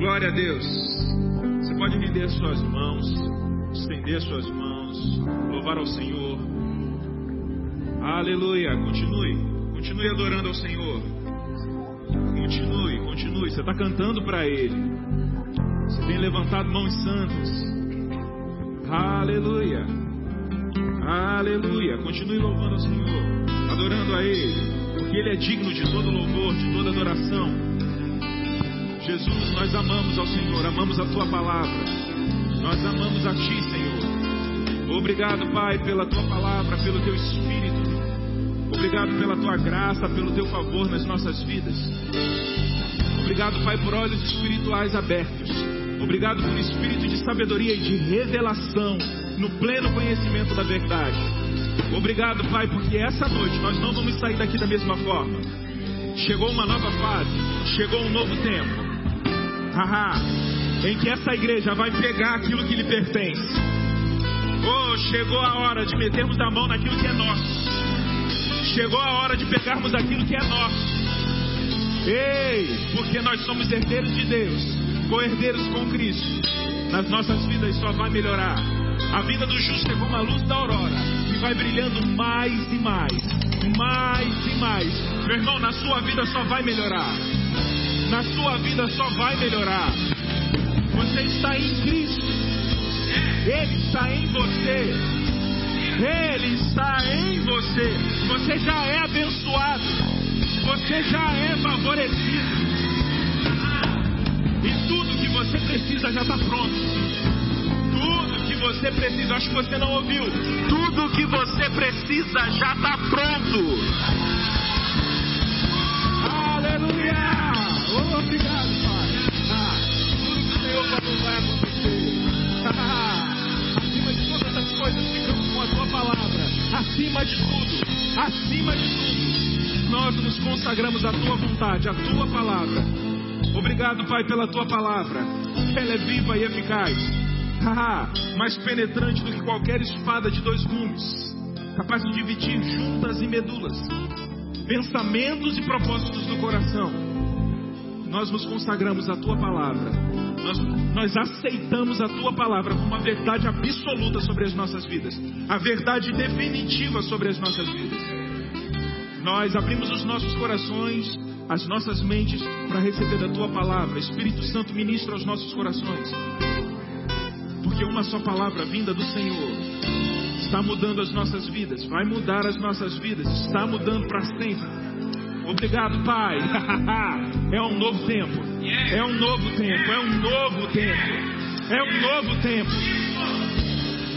Glória a Deus. Você pode render suas mãos, estender suas mãos, louvar ao Senhor. Aleluia. Continue. Continue adorando ao Senhor. Continue, continue. Você está cantando para Ele. Você tem levantado mãos santas. Aleluia. Aleluia. Continue louvando ao Senhor. Adorando a Ele. Porque Ele é digno de todo louvor, de toda adoração. Jesus, nós amamos ao Senhor, amamos a tua palavra. Nós amamos a ti, Senhor. Obrigado, Pai, pela tua palavra, pelo teu espírito. Obrigado pela tua graça, pelo teu favor nas nossas vidas. Obrigado, Pai, por olhos espirituais abertos. Obrigado por espírito de sabedoria e de revelação no pleno conhecimento da verdade. Obrigado, Pai, porque essa noite nós não vamos sair daqui da mesma forma. Chegou uma nova fase, chegou um novo tempo. Haha, em que essa igreja vai pegar aquilo que lhe pertence. Oh, chegou a hora de metermos a mão naquilo que é nosso. Chegou a hora de pegarmos aquilo que é nosso. Ei, porque nós somos herdeiros de Deus, co-herdeiros com Cristo. Nas nossas vidas só vai melhorar. A vida do justo é como a luz da aurora, que vai brilhando mais e mais, mais e mais. Meu irmão, na sua vida só vai melhorar na sua vida só vai melhorar. Você está em Cristo, Ele está em você, Ele está em você. Você já é abençoado, você já é favorecido. E tudo que você precisa já está pronto. Tudo que você precisa, acho que você não ouviu. Tudo que você precisa já está pronto. Acima de tudo, acima de tudo, nós nos consagramos à tua vontade, à tua palavra. Obrigado, Pai, pela tua palavra. Ela é viva e eficaz. Mais penetrante do que qualquer espada de dois gumes, capaz de dividir juntas e medulas, pensamentos e propósitos do coração nós nos consagramos à tua palavra, nós, nós aceitamos a tua palavra como uma verdade absoluta sobre as nossas vidas, a verdade definitiva sobre as nossas vidas. Nós abrimos os nossos corações, as nossas mentes para receber da tua palavra. Espírito Santo ministra aos nossos corações. Porque uma só palavra vinda do Senhor está mudando as nossas vidas, vai mudar as nossas vidas, está mudando para sempre. Obrigado, Pai. é um novo tempo. É um novo tempo. É um novo tempo. É um novo tempo.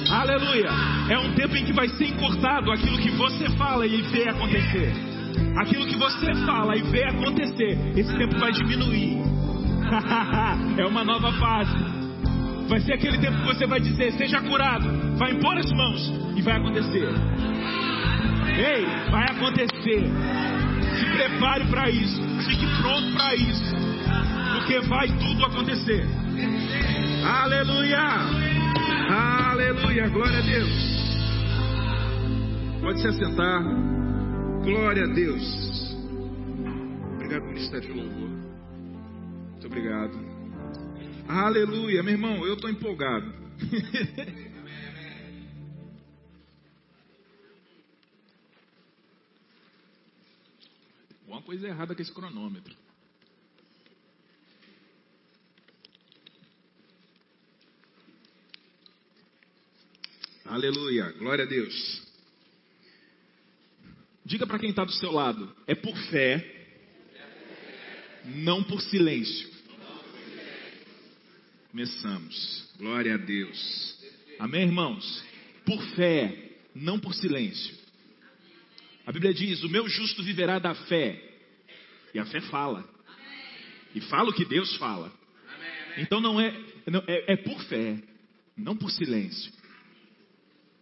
Aleluia. É um tempo em que vai ser encurtado aquilo que você fala e vê acontecer. Aquilo que você fala e vê acontecer. Esse tempo vai diminuir. é uma nova fase. Vai ser aquele tempo que você vai dizer: seja curado. Vai impor as mãos e vai acontecer. Ei, vai acontecer. Se prepare para isso. Fique pronto para isso. Porque vai tudo acontecer. Aleluia! Aleluia! Glória a Deus. Pode se assentar. Glória a Deus. Obrigado, Ministério de Louvor. Muito obrigado. Aleluia, meu irmão, eu estou empolgado. Alguma coisa errada com esse cronômetro. Aleluia, glória a Deus. Diga para quem está do seu lado: é por fé, não por silêncio. Começamos, glória a Deus. Amém, irmãos? Por fé, não por silêncio. A Bíblia diz: O meu justo viverá da fé. E a fé fala. E fala o que Deus fala. Então não é, é, é por fé, não por silêncio.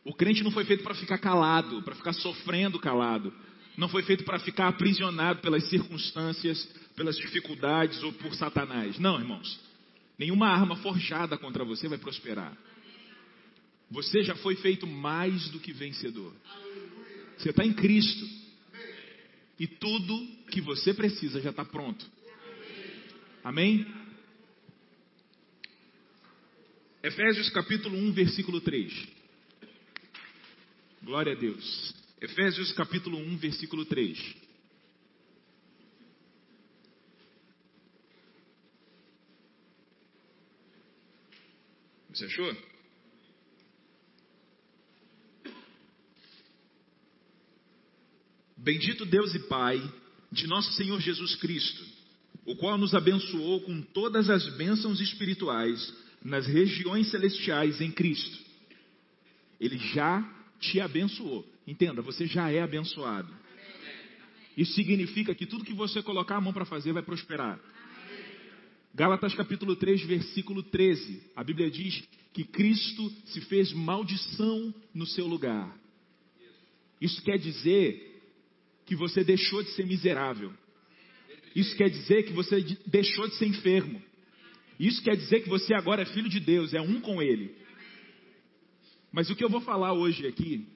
O crente não foi feito para ficar calado, para ficar sofrendo calado. Não foi feito para ficar aprisionado pelas circunstâncias, pelas dificuldades ou por Satanás. Não, irmãos. Nenhuma arma forjada contra você vai prosperar. Você já foi feito mais do que vencedor. Você está em Cristo. E tudo que você precisa já está pronto. Amém? Efésios capítulo 1, versículo 3. Glória a Deus. Efésios capítulo 1, versículo 3. Você achou? Bendito Deus e Pai de nosso Senhor Jesus Cristo, o qual nos abençoou com todas as bênçãos espirituais nas regiões celestiais em Cristo. Ele já te abençoou. Entenda, você já é abençoado. Isso significa que tudo que você colocar a mão para fazer vai prosperar. Gálatas capítulo 3, versículo 13. A Bíblia diz que Cristo se fez maldição no seu lugar. Isso quer dizer que você deixou de ser miserável. Isso quer dizer que você deixou de ser enfermo. Isso quer dizer que você agora é filho de Deus, é um com Ele. Mas o que eu vou falar hoje aqui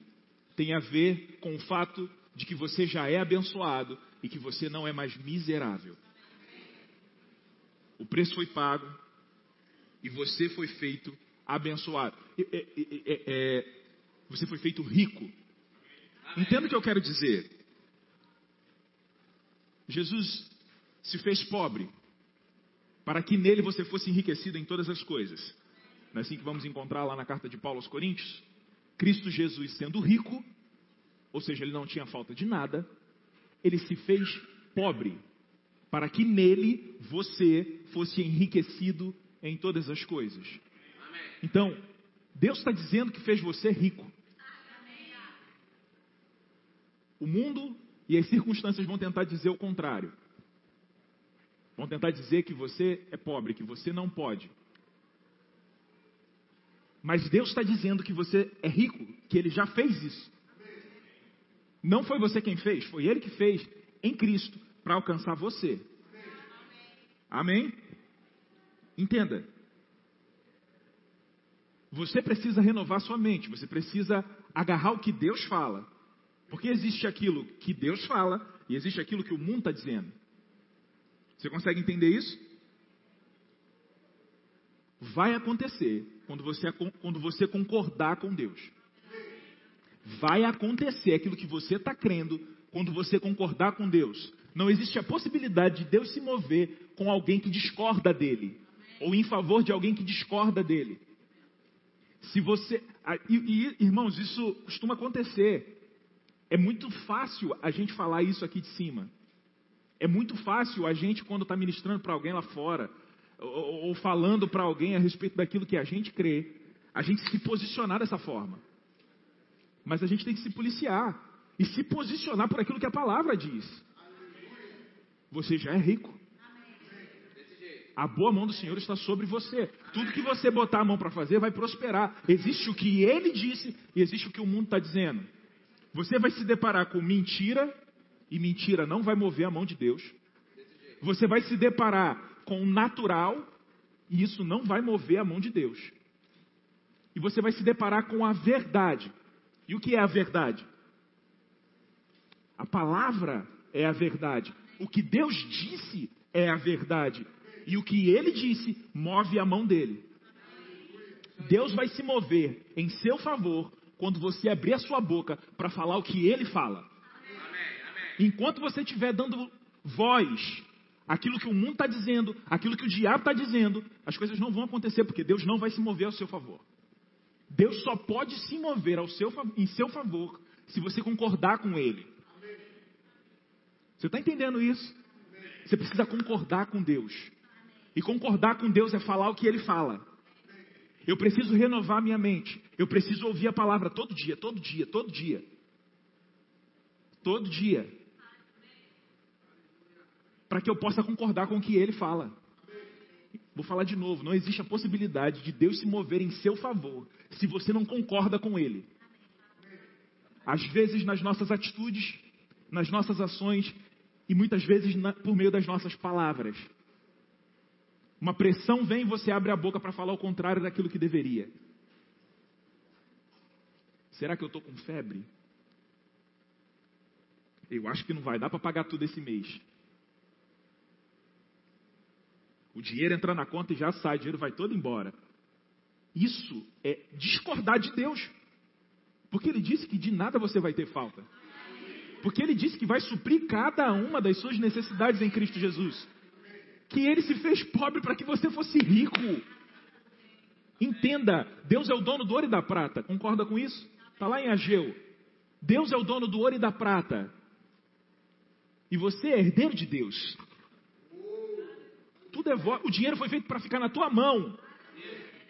tem a ver com o fato de que você já é abençoado e que você não é mais miserável. O preço foi pago e você foi feito abençoado. É, é, é, você foi feito rico. Entenda o que eu quero dizer. Jesus se fez pobre para que nele você fosse enriquecido em todas as coisas. Não é assim que vamos encontrar lá na carta de Paulo aos Coríntios? Cristo Jesus sendo rico, ou seja, ele não tinha falta de nada, ele se fez pobre para que nele você fosse enriquecido em todas as coisas. Então, Deus está dizendo que fez você rico. O mundo e as circunstâncias vão tentar dizer o contrário. Vão tentar dizer que você é pobre, que você não pode. Mas Deus está dizendo que você é rico, que Ele já fez isso. Não foi você quem fez, foi Ele que fez em Cristo para alcançar você. Amém? Entenda. Você precisa renovar sua mente, você precisa agarrar o que Deus fala porque existe aquilo que Deus fala e existe aquilo que o mundo está dizendo. Você consegue entender isso? Vai acontecer quando você, quando você concordar com Deus. Vai acontecer aquilo que você está crendo quando você concordar com Deus. Não existe a possibilidade de Deus se mover com alguém que discorda dele, ou em favor de alguém que discorda dele. Se você. E, e, irmãos, isso costuma acontecer. É muito fácil a gente falar isso aqui de cima. É muito fácil a gente, quando está ministrando para alguém lá fora, ou, ou falando para alguém a respeito daquilo que a gente crê, a gente se posicionar dessa forma. Mas a gente tem que se policiar e se posicionar por aquilo que a palavra diz. Você já é rico. A boa mão do Senhor está sobre você. Tudo que você botar a mão para fazer vai prosperar. Existe o que ele disse e existe o que o mundo está dizendo. Você vai se deparar com mentira, e mentira não vai mover a mão de Deus. Você vai se deparar com o natural, e isso não vai mover a mão de Deus. E você vai se deparar com a verdade. E o que é a verdade? A palavra é a verdade. O que Deus disse é a verdade. E o que ele disse move a mão dele. Deus vai se mover em seu favor quando você abrir a sua boca para falar o que ele fala. Enquanto você estiver dando voz aquilo que o mundo está dizendo, aquilo que o diabo está dizendo, as coisas não vão acontecer, porque Deus não vai se mover ao seu favor. Deus só pode se mover ao seu, em seu favor se você concordar com Ele. Você está entendendo isso? Você precisa concordar com Deus. E concordar com Deus é falar o que Ele fala. Eu preciso renovar minha mente. Eu preciso ouvir a palavra todo dia, todo dia, todo dia. Todo dia. Para que eu possa concordar com o que ele fala. Vou falar de novo: não existe a possibilidade de Deus se mover em seu favor se você não concorda com ele. Às vezes, nas nossas atitudes, nas nossas ações e muitas vezes na, por meio das nossas palavras. Uma pressão vem e você abre a boca para falar o contrário daquilo que deveria. Será que eu estou com febre? Eu acho que não vai dar para pagar tudo esse mês. O dinheiro entra na conta e já sai, o dinheiro vai todo embora. Isso é discordar de Deus. Porque ele disse que de nada você vai ter falta. Porque ele disse que vai suprir cada uma das suas necessidades em Cristo Jesus. Que ele se fez pobre para que você fosse rico. Entenda, Deus é o dono do ouro e da prata. Concorda com isso? Está lá em Ageu. Deus é o dono do ouro e da prata. E você é herdeiro de Deus. Tudo é vo... O dinheiro foi feito para ficar na tua mão.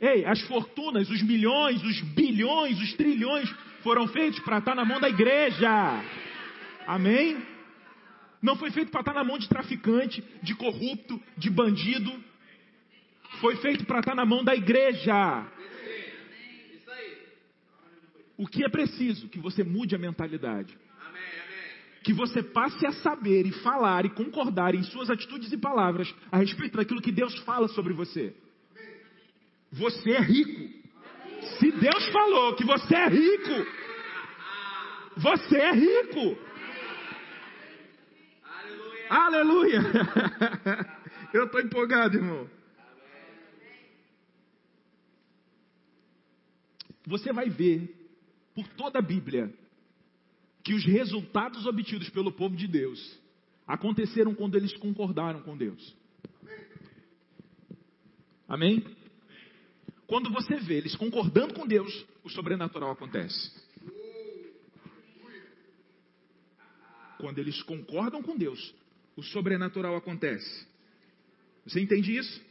Ei, as fortunas, os milhões, os bilhões, os trilhões foram feitos para estar na mão da igreja. Amém? Não foi feito para estar na mão de traficante, de corrupto, de bandido. Foi feito para estar na mão da igreja. O que é preciso? Que você mude a mentalidade. Que você passe a saber e falar e concordar em suas atitudes e palavras a respeito daquilo que Deus fala sobre você. Você é rico. Se Deus falou que você é rico, você é rico. Aleluia. Eu estou empolgado, irmão. Você vai ver por toda a Bíblia que os resultados obtidos pelo povo de Deus aconteceram quando eles concordaram com Deus. Amém? Quando você vê eles concordando com Deus, o sobrenatural acontece. Quando eles concordam com Deus, o sobrenatural acontece. Você entende isso?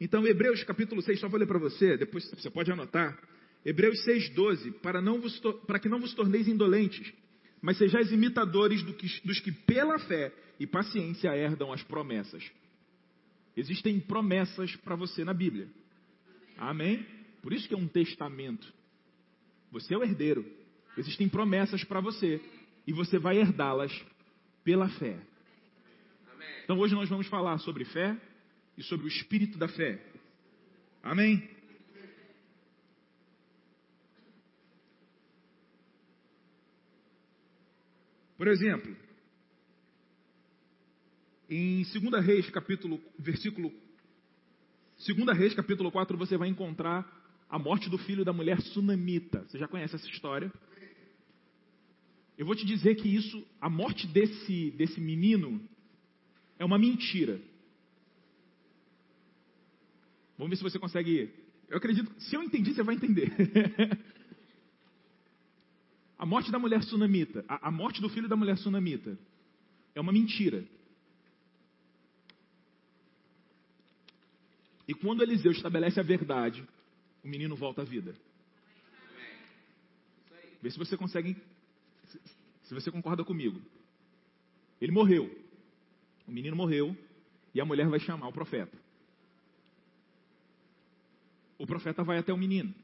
Então, Hebreus capítulo 6, só vou ler para você, depois você pode anotar. Hebreus 6,12, para, não vos, para que não vos torneis indolentes, mas sejais imitadores do que, dos que pela fé e paciência herdam as promessas. Existem promessas para você na Bíblia. Amém? Por isso que é um testamento. Você é o herdeiro. Existem promessas para você. E você vai herdá-las pela fé. Então hoje nós vamos falar sobre fé e sobre o espírito da fé. Amém? Por exemplo, em 2 Reis, capítulo, versículo 2 Reis, capítulo 4, você vai encontrar a morte do filho da mulher sunamita. Você já conhece essa história? Eu vou te dizer que isso, a morte desse, desse menino, é uma mentira. Vamos ver se você consegue. Eu acredito, se eu entendi, você vai entender. a morte da mulher sunamita, a, a morte do filho da mulher sunamita, é uma mentira. E quando Eliseu estabelece a verdade, o menino volta à vida. Vê se você consegue, se você concorda comigo. Ele morreu. O menino morreu e a mulher vai chamar o profeta. O profeta vai até o menino.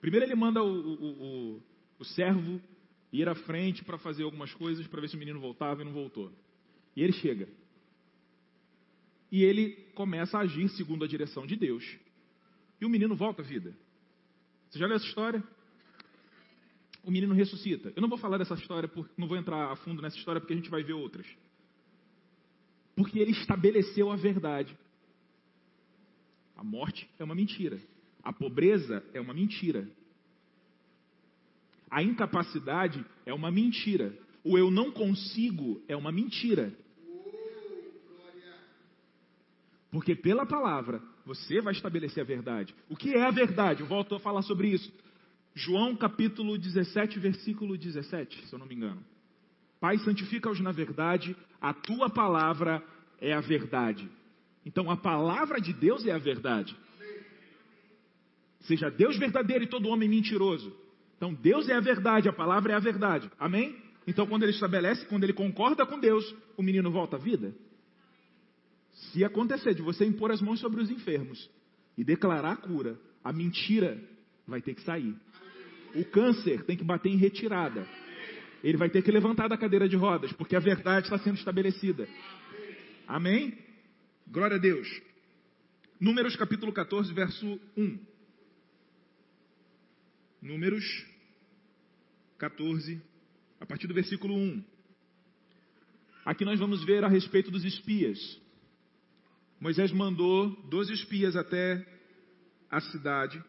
Primeiro ele manda o, o, o, o servo ir à frente para fazer algumas coisas para ver se o menino voltava e não voltou. E ele chega. E ele começa a agir segundo a direção de Deus. E o menino volta à vida. Você já leu essa história? O menino ressuscita. Eu não vou falar dessa história, não vou entrar a fundo nessa história porque a gente vai ver outras. Porque ele estabeleceu a verdade. A morte é uma mentira. A pobreza é uma mentira. A incapacidade é uma mentira. O eu não consigo é uma mentira. Porque pela palavra você vai estabelecer a verdade. O que é a verdade? Eu volto a falar sobre isso. João capítulo 17, versículo 17, se eu não me engano. Pai, santifica-os na verdade, a tua palavra é a verdade. Então a palavra de Deus é a verdade. Seja Deus verdadeiro e todo homem mentiroso. Então Deus é a verdade, a palavra é a verdade. Amém? Então quando ele estabelece, quando ele concorda com Deus, o menino volta à vida. Se acontecer de você impor as mãos sobre os enfermos e declarar a cura, a mentira vai ter que sair. O câncer tem que bater em retirada. Ele vai ter que levantar da cadeira de rodas, porque a verdade está sendo estabelecida. Amém? Glória a Deus. Números capítulo 14, verso 1. Números 14, a partir do versículo 1. Aqui nós vamos ver a respeito dos espias. Moisés mandou 12 espias até à cidade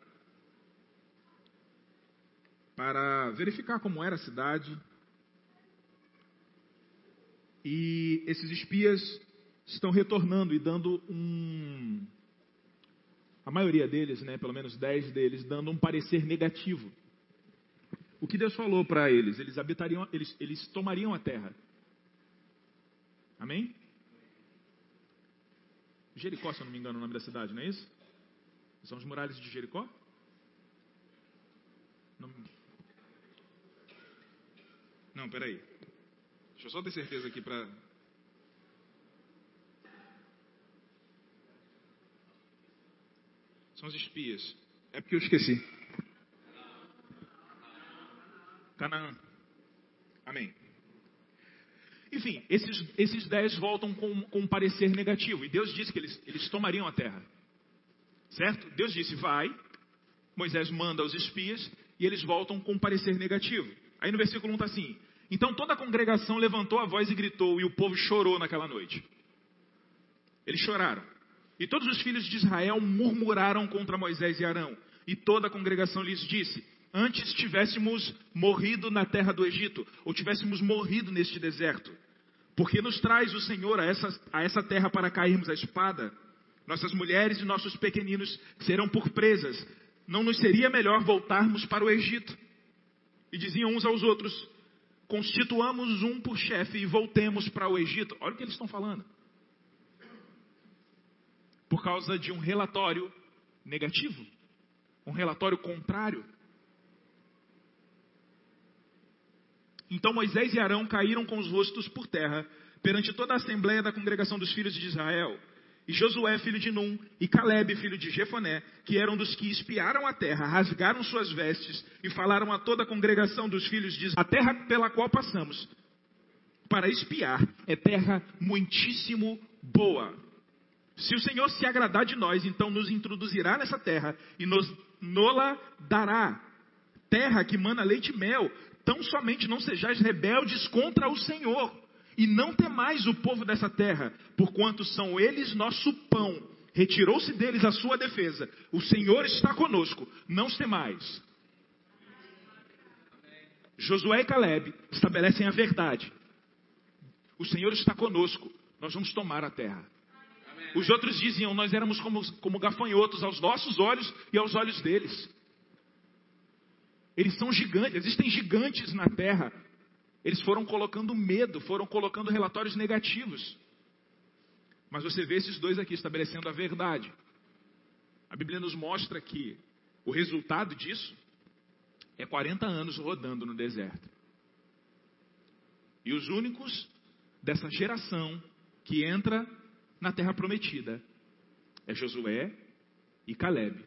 para verificar como era a cidade. E esses espias estão retornando e dando um. A maioria deles, né, pelo menos dez deles, dando um parecer negativo. O que Deus falou para eles? Eles habitariam, eles, eles tomariam a terra. Amém? Jericó, se eu não me engano, é o nome da cidade, não é isso? São os muralhas de Jericó? Não, não peraí. Deixa eu só ter certeza aqui para. São os espias. É porque eu esqueci. Canaã. Amém. Enfim, esses, esses dez voltam com, com um parecer negativo. E Deus disse que eles, eles tomariam a terra. Certo? Deus disse, vai. Moisés manda os espias e eles voltam com um parecer negativo. Aí no versículo 1 está assim: Então toda a congregação levantou a voz e gritou, e o povo chorou naquela noite. Eles choraram. E todos os filhos de Israel murmuraram contra Moisés e Arão. E toda a congregação lhes disse: Antes tivéssemos morrido na terra do Egito, ou tivéssemos morrido neste deserto. Porque nos traz o Senhor a essa, a essa terra para cairmos a espada? Nossas mulheres e nossos pequeninos serão por presas. Não nos seria melhor voltarmos para o Egito? E diziam uns aos outros: Constituamos um por chefe e voltemos para o Egito. Olha o que eles estão falando. Por causa de um relatório negativo, um relatório contrário. Então Moisés e Arão caíram com os rostos por terra perante toda a assembleia da congregação dos filhos de Israel. E Josué, filho de Num, e Caleb, filho de Jefoné, que eram dos que espiaram a terra, rasgaram suas vestes e falaram a toda a congregação dos filhos de Israel: A terra pela qual passamos para espiar é terra muitíssimo boa. Se o Senhor se agradar de nós, então nos introduzirá nessa terra e nos nola dará. Terra que mana leite e mel, Tão somente não sejais rebeldes contra o Senhor, e não temais o povo dessa terra, porquanto são eles nosso pão. Retirou-se deles a sua defesa. O Senhor está conosco, não temais. Josué e Caleb estabelecem a verdade. O Senhor está conosco, nós vamos tomar a terra. Os outros diziam, nós éramos como, como gafanhotos aos nossos olhos e aos olhos deles. Eles são gigantes, existem gigantes na terra. Eles foram colocando medo, foram colocando relatórios negativos. Mas você vê esses dois aqui estabelecendo a verdade. A Bíblia nos mostra que o resultado disso é 40 anos rodando no deserto. E os únicos dessa geração que entra na terra prometida é Josué e Caleb.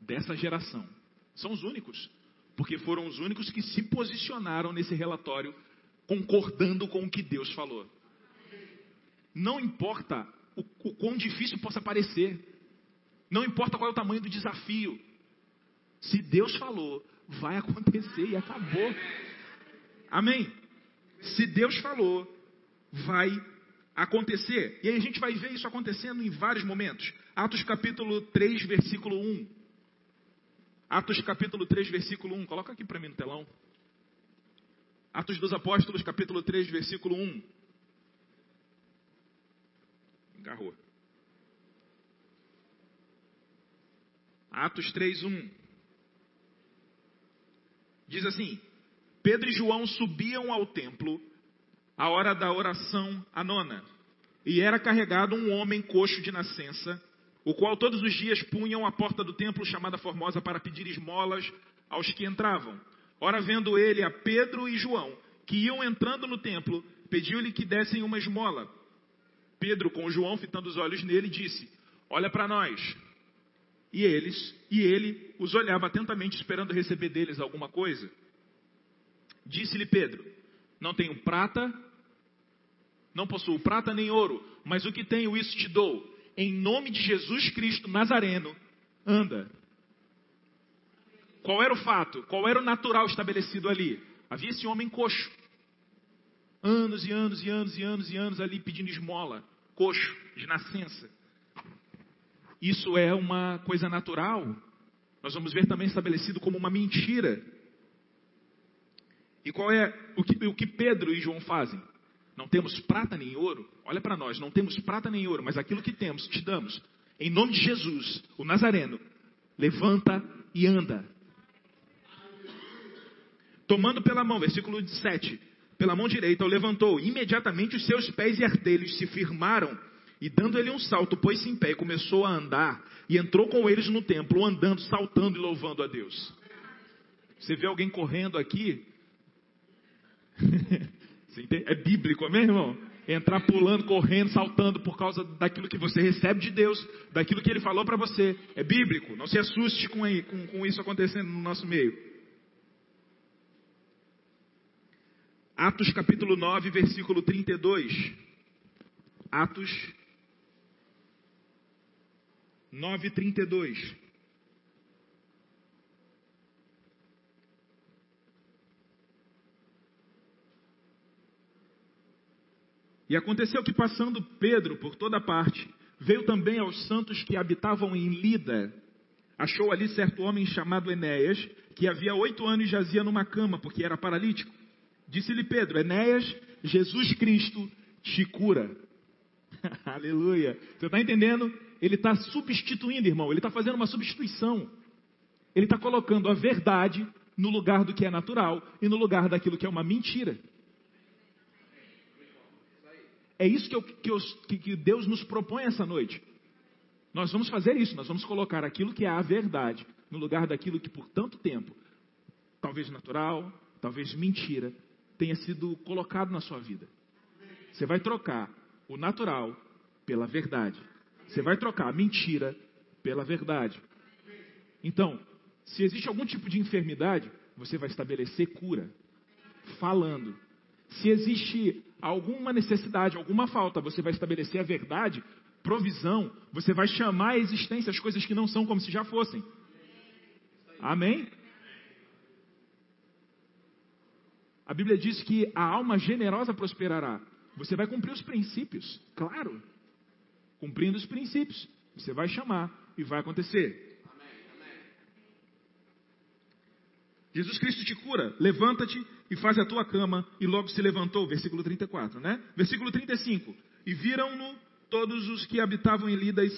Dessa geração. São os únicos. Porque foram os únicos que se posicionaram nesse relatório concordando com o que Deus falou. Não importa o, o quão difícil possa parecer. Não importa qual é o tamanho do desafio. Se Deus falou, vai acontecer e acabou. Amém? Se Deus falou, vai acontecer. E aí a gente vai ver isso acontecendo em vários momentos. Atos capítulo 3, versículo 1. Atos capítulo 3, versículo 1. Coloca aqui para mim no telão. Atos dos Apóstolos, capítulo 3, versículo 1. Engarrou. Atos 3, 1. Diz assim: Pedro e João subiam ao templo à hora da oração a nona, e era carregado um homem coxo de nascença o qual todos os dias punham a porta do templo chamada Formosa para pedir esmolas aos que entravam. Ora, vendo ele a Pedro e João, que iam entrando no templo, pediu-lhe que dessem uma esmola. Pedro, com João fitando os olhos nele, disse: Olha para nós. E eles, e ele os olhava atentamente, esperando receber deles alguma coisa. Disse-lhe Pedro: Não tenho prata, não possuo prata nem ouro, mas o que tenho, isso te dou em nome de Jesus Cristo Nazareno, anda. Qual era o fato? Qual era o natural estabelecido ali? Havia esse homem coxo. Anos e anos e anos e anos e anos ali pedindo esmola. Coxo, de nascença. isso é uma coisa natural, nós vamos ver também estabelecido como uma mentira. E qual é o que, o que Pedro e João fazem? Não temos prata nem ouro. Olha para nós, não temos prata nem ouro, mas aquilo que temos te damos. Em nome de Jesus, o Nazareno, levanta e anda. Tomando pela mão, versículo 7, pela mão direita o levantou. Imediatamente os seus pés e artelhos se firmaram. E dando ele um salto, pôs-se em pé e começou a andar. E entrou com eles no templo, andando, saltando e louvando a Deus. Você vê alguém correndo aqui? É bíblico, amém, irmão? Entrar pulando, correndo, saltando por causa daquilo que você recebe de Deus, daquilo que Ele falou para você. É bíblico. Não se assuste com, com, com isso acontecendo no nosso meio. Atos capítulo 9, versículo 32. Atos 9, 32. E aconteceu que, passando Pedro por toda parte, veio também aos santos que habitavam em Lida. Achou ali certo homem chamado Enéas, que havia oito anos jazia numa cama, porque era paralítico. Disse-lhe Pedro: Enéas, Jesus Cristo te cura. Aleluia. Você está entendendo? Ele está substituindo, irmão. Ele está fazendo uma substituição. Ele está colocando a verdade no lugar do que é natural e no lugar daquilo que é uma mentira. É isso que, eu, que, eu, que Deus nos propõe essa noite. Nós vamos fazer isso, nós vamos colocar aquilo que é a verdade no lugar daquilo que por tanto tempo, talvez natural, talvez mentira, tenha sido colocado na sua vida. Você vai trocar o natural pela verdade. Você vai trocar a mentira pela verdade. Então, se existe algum tipo de enfermidade, você vai estabelecer cura, falando. Se existe alguma necessidade, alguma falta, você vai estabelecer a verdade, provisão, você vai chamar a existência as coisas que não são como se já fossem. Amém? A Bíblia diz que a alma generosa prosperará. Você vai cumprir os princípios, claro. Cumprindo os princípios, você vai chamar e vai acontecer. Jesus Cristo te cura, levanta-te e faz a tua cama, e logo se levantou, versículo 34, né? Versículo 35. E viram-no todos os que habitavam em Lida e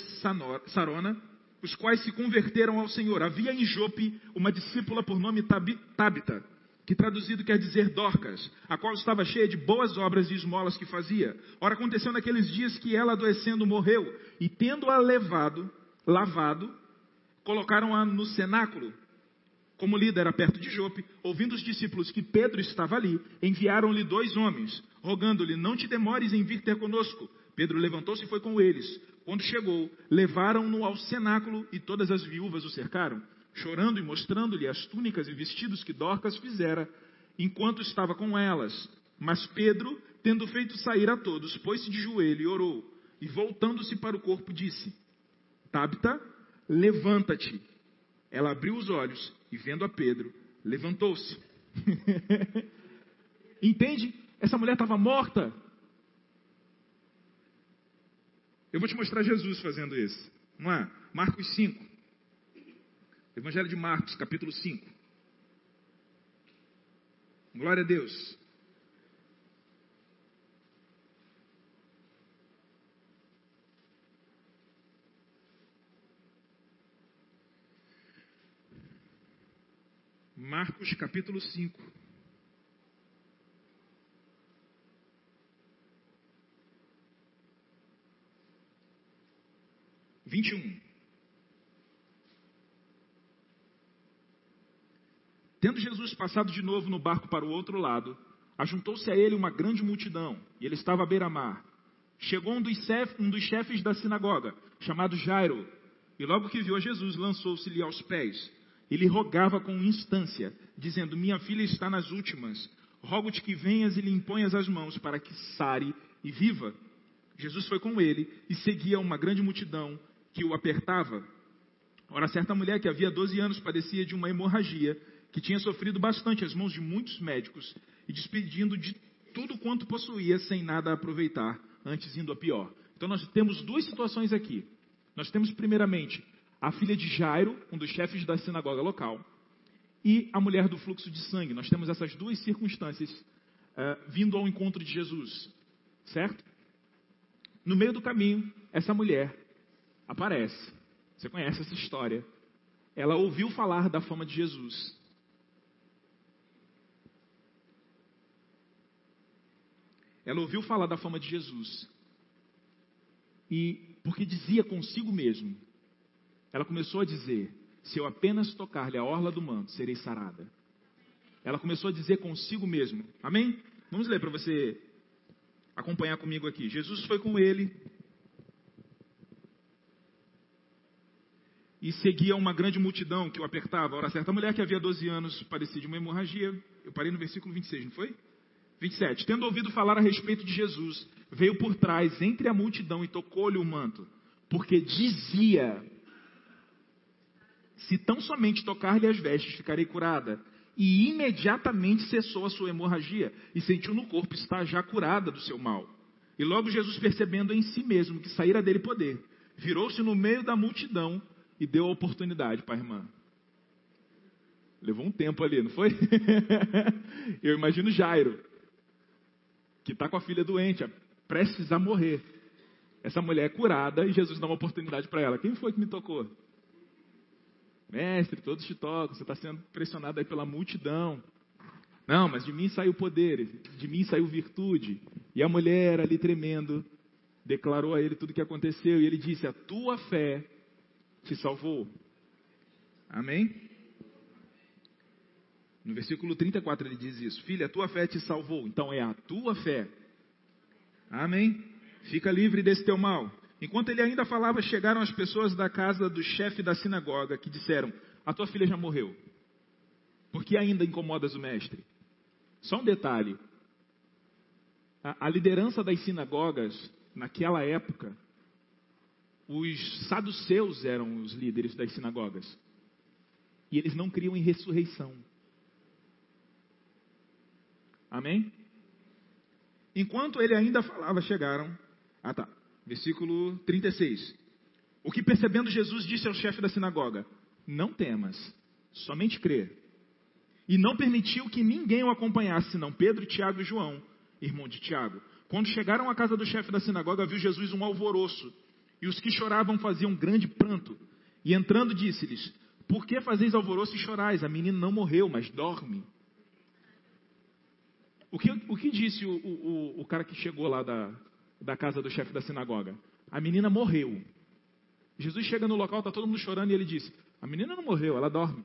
Sarona, os quais se converteram ao Senhor. Havia em Jope uma discípula por nome Tabita, que traduzido quer dizer Dorcas, a qual estava cheia de boas obras e esmolas que fazia. Ora, aconteceu naqueles dias que ela, adoecendo, morreu, e tendo-a levado, lavado, colocaram-a no cenáculo. Como líder era perto de Jope, ouvindo os discípulos que Pedro estava ali, enviaram-lhe dois homens, rogando-lhe: Não te demores em vir ter conosco. Pedro levantou-se e foi com eles. Quando chegou, levaram-no ao cenáculo e todas as viúvas o cercaram chorando e mostrando-lhe as túnicas e vestidos que Dorcas fizera, enquanto estava com elas. Mas Pedro, tendo feito sair a todos, pôs-se de joelho e orou, e voltando-se para o corpo, disse: Tabita, levanta-te. Ela abriu os olhos e, vendo a Pedro, levantou-se. Entende? Essa mulher estava morta. Eu vou te mostrar Jesus fazendo isso. Vamos lá, Marcos 5. Evangelho de Marcos, capítulo 5. Glória a Deus. Marcos capítulo 5. Vinte e um. Tendo Jesus passado de novo no barco para o outro lado, ajuntou-se a ele uma grande multidão, e ele estava à beira-mar. Chegou um dos, um dos chefes da sinagoga, chamado Jairo, e logo que viu a Jesus, lançou-se-lhe aos pés. E lhe rogava com instância, dizendo: Minha filha está nas últimas. Rogo-te que venhas e lhe imponhas as mãos para que sare e viva. Jesus foi com ele e seguia uma grande multidão que o apertava. Ora, certa mulher que havia 12 anos padecia de uma hemorragia que tinha sofrido bastante às mãos de muitos médicos e despedindo de tudo quanto possuía sem nada aproveitar, antes indo a pior. Então nós temos duas situações aqui. Nós temos, primeiramente, a filha de Jairo, um dos chefes da sinagoga local, e a mulher do fluxo de sangue. Nós temos essas duas circunstâncias uh, vindo ao encontro de Jesus, certo? No meio do caminho, essa mulher aparece. Você conhece essa história. Ela ouviu falar da fama de Jesus. Ela ouviu falar da fama de Jesus. E porque dizia consigo mesmo, ela começou a dizer: Se eu apenas tocar-lhe a orla do manto, serei sarada. Ela começou a dizer consigo mesmo. Amém? Vamos ler para você acompanhar comigo aqui. Jesus foi com ele e seguia uma grande multidão que o apertava. A hora certa, mulher que havia 12 anos parecia de uma hemorragia. Eu parei no versículo 26, não foi? 27. Tendo ouvido falar a respeito de Jesus, veio por trás entre a multidão e tocou-lhe o manto, porque dizia: Se tão somente tocar-lhe as vestes, ficarei curada. E imediatamente cessou a sua hemorragia e sentiu no corpo estar já curada do seu mal. E logo Jesus, percebendo em si mesmo que saíra dele poder, virou-se no meio da multidão e deu a oportunidade para a irmã. Levou um tempo ali, não foi? Eu imagino Jairo que está com a filha doente, prestes a morrer. Essa mulher é curada e Jesus dá uma oportunidade para ela. Quem foi que me tocou? Mestre, todos te tocam, você está sendo pressionado aí pela multidão. Não, mas de mim saiu poder, de mim saiu virtude. E a mulher ali tremendo, declarou a ele tudo o que aconteceu. E ele disse: A tua fé te salvou. Amém? No versículo 34 ele diz isso: Filha, a tua fé te salvou. Então é a tua fé. Amém? Fica livre desse teu mal. Enquanto ele ainda falava, chegaram as pessoas da casa do chefe da sinagoga que disseram: A tua filha já morreu. Por que ainda incomodas o mestre? Só um detalhe: a, a liderança das sinagogas, naquela época, os saduceus eram os líderes das sinagogas. E eles não criam em ressurreição. Amém? Enquanto ele ainda falava, chegaram. Ah, tá. Versículo 36. O que percebendo Jesus disse ao chefe da sinagoga: Não temas, somente crê. E não permitiu que ninguém o acompanhasse, senão Pedro, Tiago e João, irmão de Tiago. Quando chegaram à casa do chefe da sinagoga, viu Jesus um alvoroço. E os que choravam faziam grande pranto. E entrando, disse-lhes: Por que fazeis alvoroço e chorais? A menina não morreu, mas dorme. O que, o que disse o, o, o cara que chegou lá da, da casa do chefe da sinagoga? A menina morreu. Jesus chega no local, está todo mundo chorando e ele disse: A menina não morreu, ela dorme.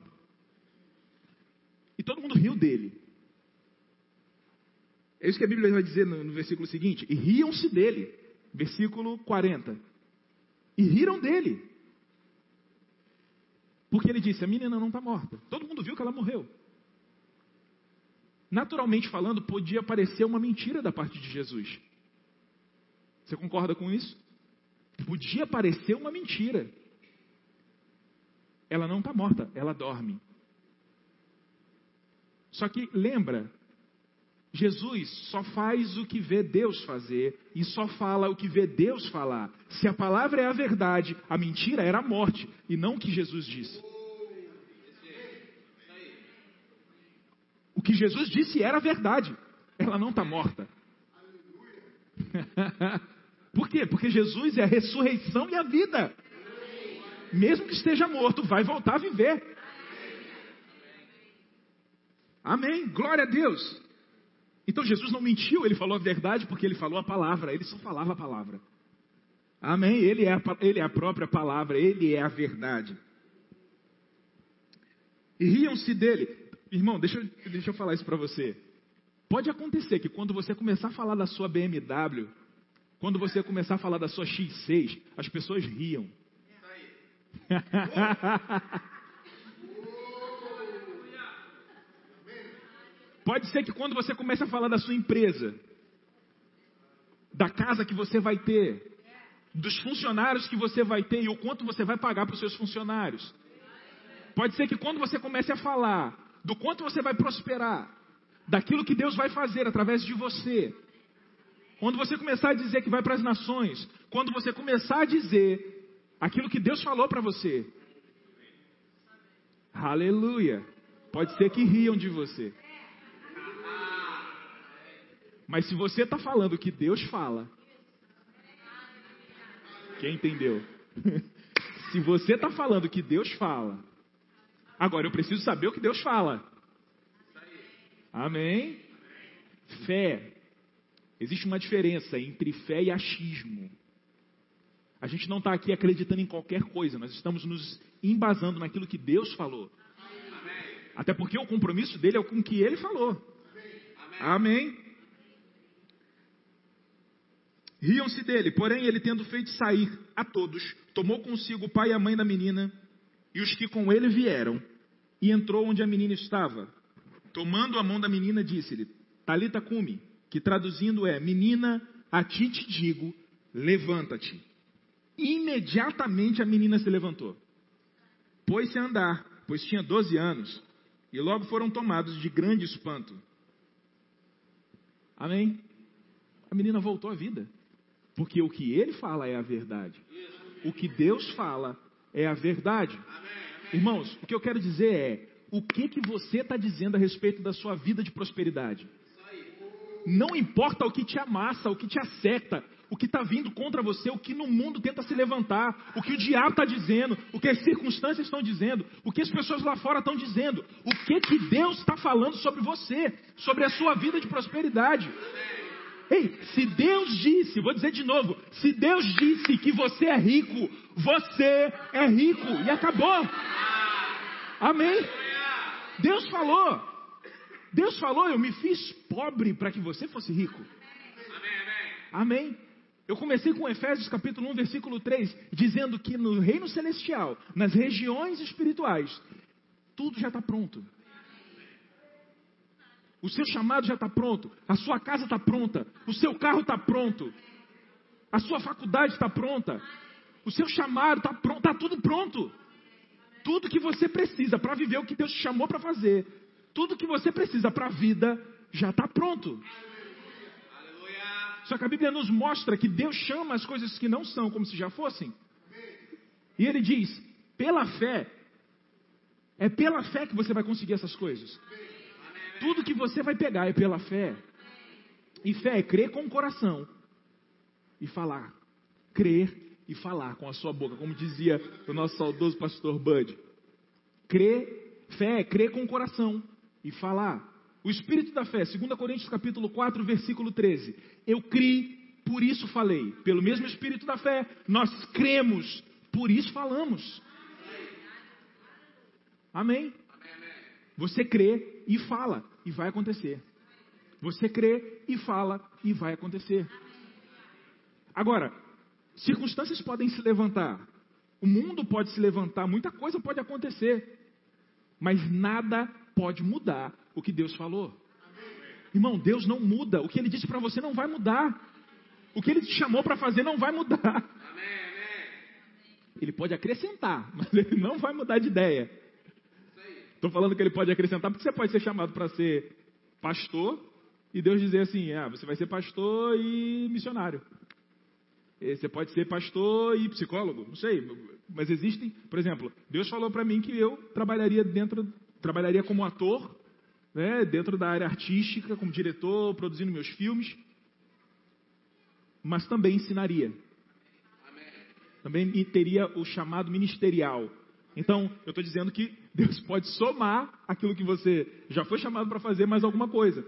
E todo mundo riu dele. É isso que a Bíblia vai dizer no, no versículo seguinte: E riam-se dele. Versículo 40. E riram dele. Porque ele disse: A menina não está morta. Todo mundo viu que ela morreu naturalmente falando, podia parecer uma mentira da parte de Jesus. Você concorda com isso? Podia parecer uma mentira. Ela não está morta, ela dorme. Só que lembra, Jesus só faz o que vê Deus fazer e só fala o que vê Deus falar. Se a palavra é a verdade, a mentira era a morte e não o que Jesus disse. O que Jesus disse era verdade. Ela não está morta. Por quê? Porque Jesus é a ressurreição e a vida. Mesmo que esteja morto, vai voltar a viver. Amém. Glória a Deus. Então Jesus não mentiu, ele falou a verdade porque ele falou a palavra, ele só falava a palavra. Amém. Ele é a, ele é a própria palavra, ele é a verdade. E riam-se dele. Irmão, deixa deixa eu falar isso para você. Pode acontecer que quando você começar a falar da sua BMW, quando você começar a falar da sua X6, as pessoas riam. Pode ser que quando você comece a falar da sua empresa, da casa que você vai ter, dos funcionários que você vai ter e o quanto você vai pagar para os seus funcionários. Pode ser que quando você comece a falar do quanto você vai prosperar, daquilo que Deus vai fazer através de você. Quando você começar a dizer que vai para as nações, quando você começar a dizer aquilo que Deus falou para você. Aleluia. Pode ser que riam de você. Mas se você está falando o que Deus fala, quem entendeu? se você está falando o que Deus fala, agora eu preciso saber o que Deus fala. Amém? Fé. Existe uma diferença entre fé e achismo. A gente não está aqui acreditando em qualquer coisa, nós estamos nos embasando naquilo que Deus falou. Até porque o compromisso dele é com o que ele falou. Amém. Amém. Riam-se dele, porém ele tendo feito sair a todos, tomou consigo o pai e a mãe da menina e os que com ele vieram, e entrou onde a menina estava. Tomando a mão da menina, disse-lhe: Talita cume, que traduzindo é: Menina, a ti te digo, levanta-te. Imediatamente a menina se levantou. Pôs-se a andar, pois tinha doze anos, e logo foram tomados de grande espanto. Amém? A menina voltou à vida. Porque o que ele fala é a verdade. O que Deus fala é a verdade. Irmãos, o que eu quero dizer é: o que, que você está dizendo a respeito da sua vida de prosperidade? Não importa o que te amassa, o que te acerta, o que está vindo contra você, o que no mundo tenta se levantar, o que o diabo está dizendo, o que as circunstâncias estão dizendo, o que as pessoas lá fora estão dizendo, o que, que Deus está falando sobre você, sobre a sua vida de prosperidade. Ei, se Deus disse, vou dizer de novo, se Deus disse que você é rico, você é rico e acabou. Amém? Deus falou. Deus falou, eu me fiz pobre para que você fosse rico. Amém. Eu comecei com Efésios capítulo 1, versículo 3, dizendo que no reino celestial, nas regiões espirituais, tudo já está pronto. O seu chamado já está pronto. A sua casa está pronta. O seu carro está pronto. A sua faculdade está pronta. O seu chamado está pronto. Está tudo pronto. Tudo que você precisa para viver o que Deus te chamou para fazer. Tudo que você precisa para a vida já está pronto. Só que a Bíblia nos mostra que Deus chama as coisas que não são como se já fossem. E ele diz: pela fé, é pela fé que você vai conseguir essas coisas. Tudo que você vai pegar é pela fé. E fé é crer com o coração e falar. Crer e falar com a sua boca, como dizia o nosso saudoso pastor Bud. Crer, fé é crer com o coração e falar. O espírito da fé, 2 Coríntios capítulo 4, versículo 13. Eu criei, por isso falei. Pelo mesmo espírito da fé, nós cremos, por isso falamos. Amém? Você crê e fala e vai acontecer. Você crê e fala e vai acontecer. Agora, circunstâncias podem se levantar. O mundo pode se levantar, muita coisa pode acontecer. Mas nada pode mudar o que Deus falou. Irmão, Deus não muda. O que Ele disse para você não vai mudar. O que Ele te chamou para fazer não vai mudar. Ele pode acrescentar, mas Ele não vai mudar de ideia. Estou falando que ele pode acrescentar, porque você pode ser chamado para ser pastor e Deus dizer assim: ah, você vai ser pastor e missionário. Você pode ser pastor e psicólogo, não sei. Mas existem, por exemplo, Deus falou para mim que eu trabalharia dentro, trabalharia como ator, né, dentro da área artística, como diretor, produzindo meus filmes, mas também ensinaria. Também teria o chamado ministerial. Então, eu estou dizendo que Deus pode somar aquilo que você já foi chamado para fazer, mais alguma coisa.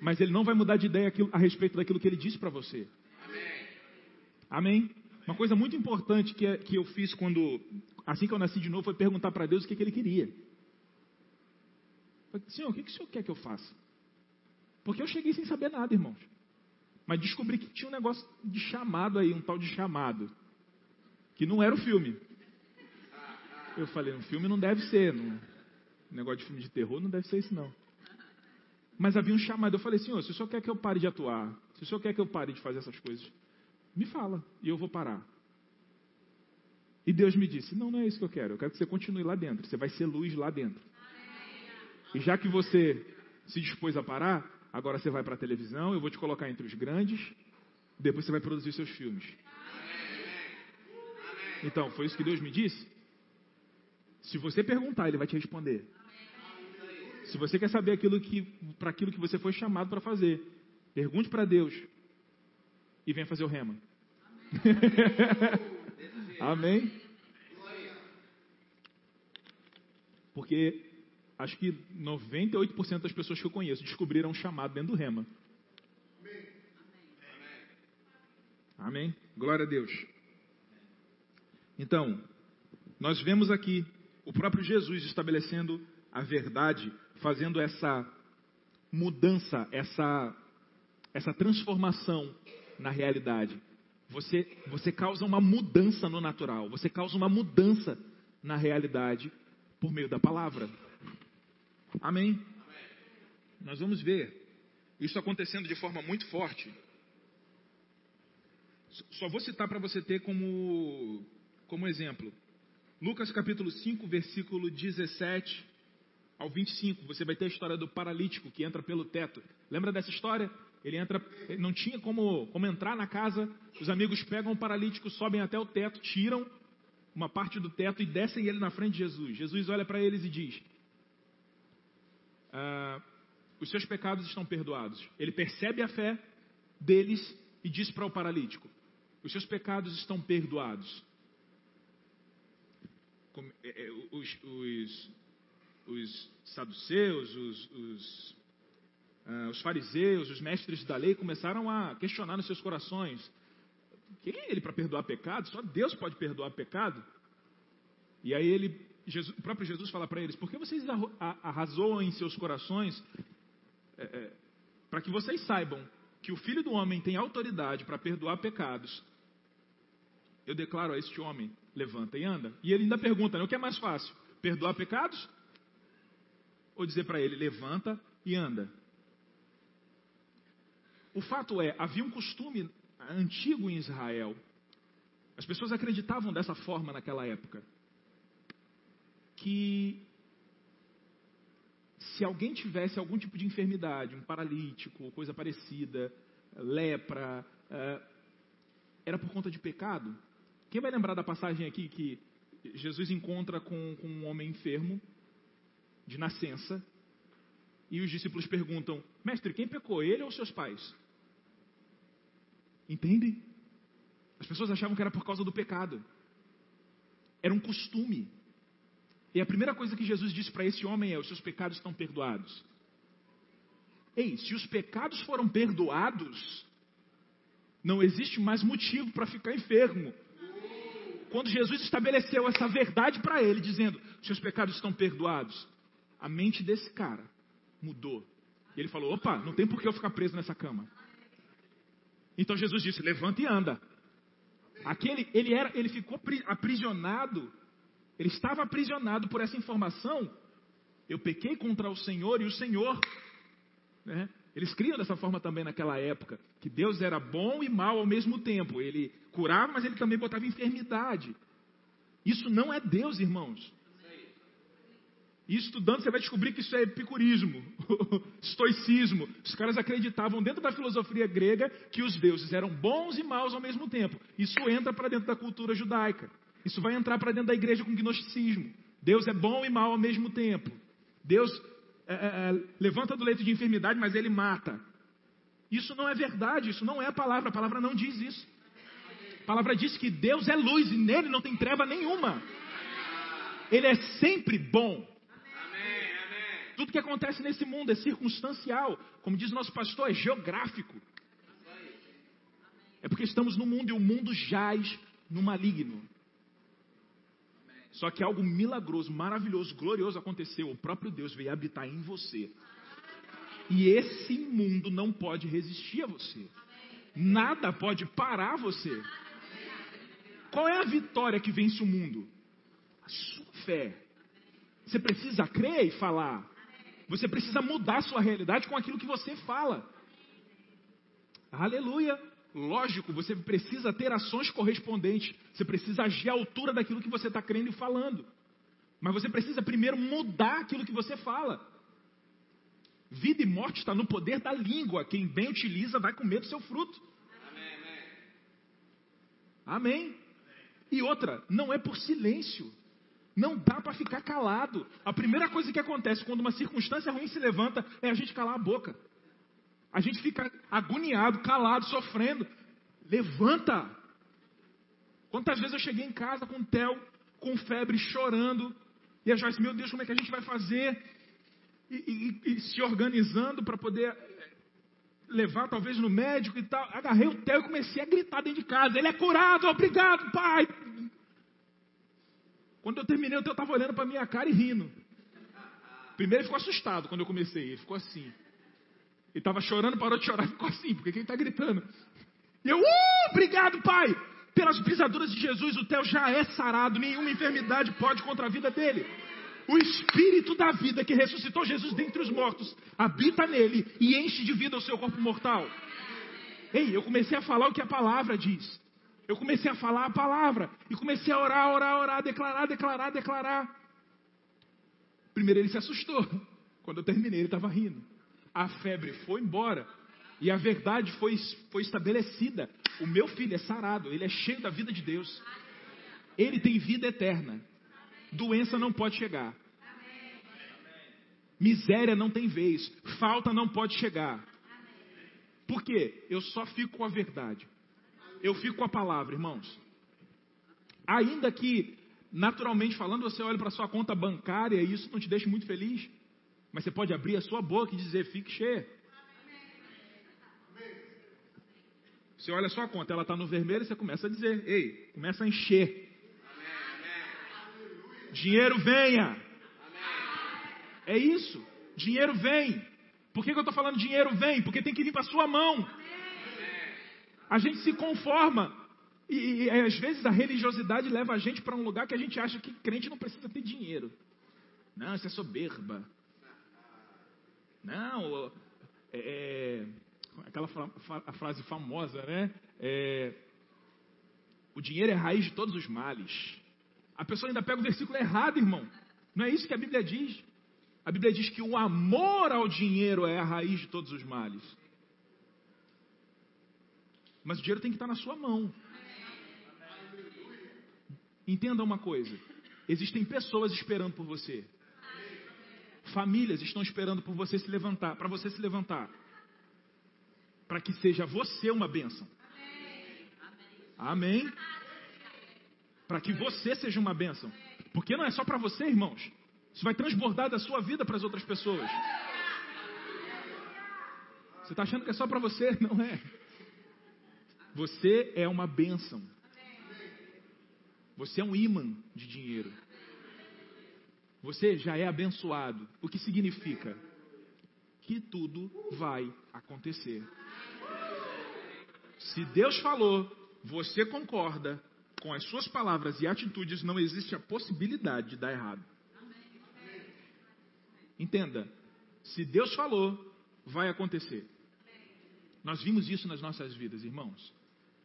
Mas Ele não vai mudar de ideia a respeito daquilo que Ele disse para você. Amém? Uma coisa muito importante que, que eu fiz quando, assim que eu nasci de novo, foi perguntar para Deus o que, que Ele queria. Senhor, o que, que o Senhor quer que eu faça? Porque eu cheguei sem saber nada, irmãos. Mas descobri que tinha um negócio de chamado aí, um tal de chamado. Que não era o filme. Eu falei, um filme não deve ser, um negócio de filme de terror não deve ser isso não. Mas havia um chamado, eu falei, Senhor, se o Senhor quer que eu pare de atuar, se o Senhor quer que eu pare de fazer essas coisas, me fala e eu vou parar. E Deus me disse, não, não é isso que eu quero, eu quero que você continue lá dentro, você vai ser luz lá dentro. E já que você se dispôs a parar, agora você vai para a televisão, eu vou te colocar entre os grandes, depois você vai produzir seus filmes. Então, foi isso que Deus me disse? Se você perguntar, Ele vai te responder. Se você quer saber aquilo que, para aquilo que você foi chamado para fazer, pergunte para Deus e venha fazer o rema. Amém? Porque acho que 98% das pessoas que eu conheço descobriram um chamado dentro do rema. Amém? Glória a Deus. Então, nós vemos aqui o próprio Jesus estabelecendo a verdade, fazendo essa mudança, essa, essa transformação na realidade. Você, você causa uma mudança no natural, você causa uma mudança na realidade por meio da palavra. Amém? Nós vamos ver isso acontecendo de forma muito forte. Só vou citar para você ter como, como exemplo. Lucas capítulo 5, versículo 17 ao 25. Você vai ter a história do paralítico que entra pelo teto. Lembra dessa história? Ele entra, não tinha como, como entrar na casa. Os amigos pegam o paralítico, sobem até o teto, tiram uma parte do teto e descem ele na frente de Jesus. Jesus olha para eles e diz: ah, Os seus pecados estão perdoados. Ele percebe a fé deles e diz para o paralítico: Os seus pecados estão perdoados. É, é, os, os, os saduceus, os, os Uh, os fariseus, os mestres da lei começaram a questionar nos seus corações: quem é ele para perdoar pecado? Só Deus pode perdoar pecado. E aí ele, Jesus, o próprio Jesus fala para eles: por que vocês arrazoam em seus corações é, é, para que vocês saibam que o Filho do Homem tem autoridade para perdoar pecados? Eu declaro a este homem: levanta e anda. E ele ainda pergunta: né, o que é mais fácil? Perdoar pecados? Ou dizer para ele: levanta e anda? O fato é, havia um costume antigo em Israel. As pessoas acreditavam dessa forma naquela época. Que se alguém tivesse algum tipo de enfermidade, um paralítico, coisa parecida, lepra, é, era por conta de pecado. Quem vai lembrar da passagem aqui que Jesus encontra com, com um homem enfermo, de nascença, e os discípulos perguntam: Mestre, quem pecou, ele ou seus pais? Entende? As pessoas achavam que era por causa do pecado. Era um costume. E a primeira coisa que Jesus disse para esse homem é: os seus pecados estão perdoados. Ei, se os pecados foram perdoados, não existe mais motivo para ficar enfermo. Quando Jesus estabeleceu essa verdade para ele, dizendo: seus pecados estão perdoados, a mente desse cara mudou. E ele falou: opa, não tem por que eu ficar preso nessa cama. Então Jesus disse: levanta e anda. Aquele, ele, era, ele ficou aprisionado, ele estava aprisionado por essa informação. Eu pequei contra o Senhor e o Senhor. Né? Eles criam dessa forma também naquela época, que Deus era bom e mal ao mesmo tempo. Ele curava, mas ele também botava enfermidade. Isso não é Deus, irmãos. E estudando, você vai descobrir que isso é epicurismo, estoicismo. Os caras acreditavam dentro da filosofia grega que os deuses eram bons e maus ao mesmo tempo. Isso entra para dentro da cultura judaica. Isso vai entrar para dentro da igreja com gnosticismo. Deus é bom e mau ao mesmo tempo. Deus é, é, é, levanta do leito de enfermidade, mas ele mata. Isso não é verdade, isso não é a palavra. A palavra não diz isso. A palavra diz que Deus é luz e nele não tem treva nenhuma. Ele é sempre bom. Tudo que acontece nesse mundo é circunstancial. Como diz nosso pastor, é geográfico. É porque estamos no mundo e o mundo jaz no maligno. Só que algo milagroso, maravilhoso, glorioso aconteceu. O próprio Deus veio habitar em você. E esse mundo não pode resistir a você. Nada pode parar você. Qual é a vitória que vence o mundo? A sua fé. Você precisa crer e falar. Você precisa mudar sua realidade com aquilo que você fala. Aleluia. Lógico, você precisa ter ações correspondentes. Você precisa agir à altura daquilo que você está crendo e falando. Mas você precisa primeiro mudar aquilo que você fala. Vida e morte está no poder da língua. Quem bem utiliza vai comer do seu fruto. Amém. amém. E outra, não é por silêncio. Não dá para ficar calado. A primeira coisa que acontece quando uma circunstância ruim se levanta é a gente calar a boca. A gente fica agoniado, calado, sofrendo. Levanta! Quantas vezes eu cheguei em casa com o Theo, com febre, chorando, e a Joyce, meu Deus, como é que a gente vai fazer? E, e, e se organizando para poder eh, levar talvez no médico e tal. Agarrei o Theo e comecei a gritar dentro de casa. Ele é curado, obrigado, pai. Quando eu terminei, o Theo estava olhando para minha cara e rindo. Primeiro ele ficou assustado quando eu comecei, ele ficou assim. Ele estava chorando, parou de chorar e ficou assim, porque ele está gritando. E eu, uh, obrigado, pai! Pelas pisaduras de Jesus, o Theo já é sarado, nenhuma enfermidade pode contra a vida dele. O Espírito da vida que ressuscitou Jesus dentre os mortos habita nele e enche de vida o seu corpo mortal. Ei, eu comecei a falar o que a palavra diz. Eu comecei a falar a palavra. E comecei a orar, orar, orar, declarar, declarar, declarar. Primeiro ele se assustou. Quando eu terminei, ele estava rindo. A febre foi embora. E a verdade foi, foi estabelecida. O meu filho é sarado, ele é cheio da vida de Deus. Ele tem vida eterna. Doença não pode chegar. Miséria não tem vez. Falta não pode chegar. Por quê? Eu só fico com a verdade eu fico com a palavra, irmãos. Ainda que, naturalmente falando, você olha para sua conta bancária e isso não te deixa muito feliz, mas você pode abrir a sua boca e dizer: fique cheia. Você olha a sua conta, ela está no vermelho, você começa a dizer: ei, começa a encher. Dinheiro venha. É isso. Dinheiro vem. Por que, que eu estou falando dinheiro vem? Porque tem que vir para sua mão. A gente se conforma. E, e, e às vezes a religiosidade leva a gente para um lugar que a gente acha que crente não precisa ter dinheiro. Não, isso é soberba. Não, é, é aquela a frase famosa, né? É, o dinheiro é a raiz de todos os males. A pessoa ainda pega o versículo errado, irmão. Não é isso que a Bíblia diz. A Bíblia diz que o amor ao dinheiro é a raiz de todos os males. Mas o dinheiro tem que estar na sua mão. Entenda uma coisa: existem pessoas esperando por você. Famílias estão esperando por você se levantar, para você se levantar. Para que seja você uma bênção. Amém? Para que você seja uma bênção. Porque não é só para você, irmãos. Isso vai transbordar da sua vida para as outras pessoas. Você está achando que é só para você? Não é. Você é uma bênção. Você é um imã de dinheiro. Você já é abençoado. O que significa? Que tudo vai acontecer. Se Deus falou, você concorda com as suas palavras e atitudes, não existe a possibilidade de dar errado. Entenda, se Deus falou, vai acontecer. Nós vimos isso nas nossas vidas, irmãos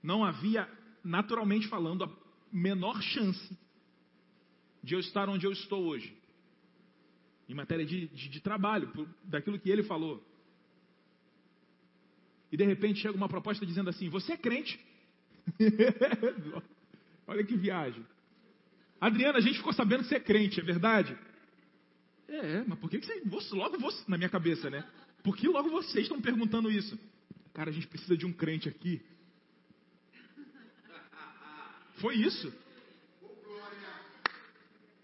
não havia, naturalmente falando, a menor chance de eu estar onde eu estou hoje. Em matéria de, de, de trabalho, por, daquilo que ele falou. E de repente chega uma proposta dizendo assim: Você é crente? Olha que viagem. Adriana, a gente ficou sabendo que você é crente, é verdade? É, mas por que, que você, logo você, na minha cabeça, né? Por que logo vocês estão perguntando isso? Cara, a gente precisa de um crente aqui foi isso.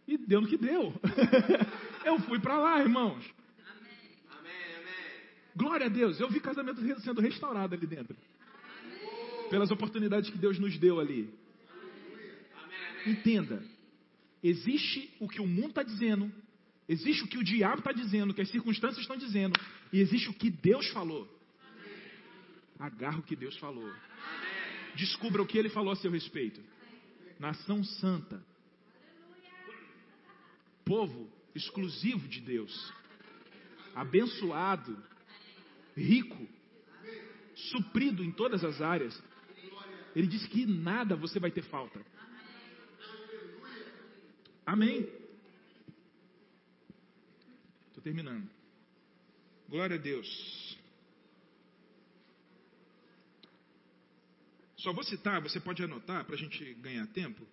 E deu no que deu. Eu fui para lá, irmãos. Glória a Deus. Eu vi casamento sendo restaurado ali dentro. Pelas oportunidades que Deus nos deu ali. Entenda. Existe o que o mundo está dizendo. Existe o que o diabo está dizendo, o que as circunstâncias estão dizendo. E existe o que Deus falou. Agarra o que Deus falou. Descubra o que ele falou a seu respeito nação santa, povo exclusivo de Deus, abençoado, rico, suprido em todas as áreas. Ele disse que nada você vai ter falta. Amém. Estou terminando. Glória a Deus. Só vou citar, você pode anotar para a gente ganhar tempo.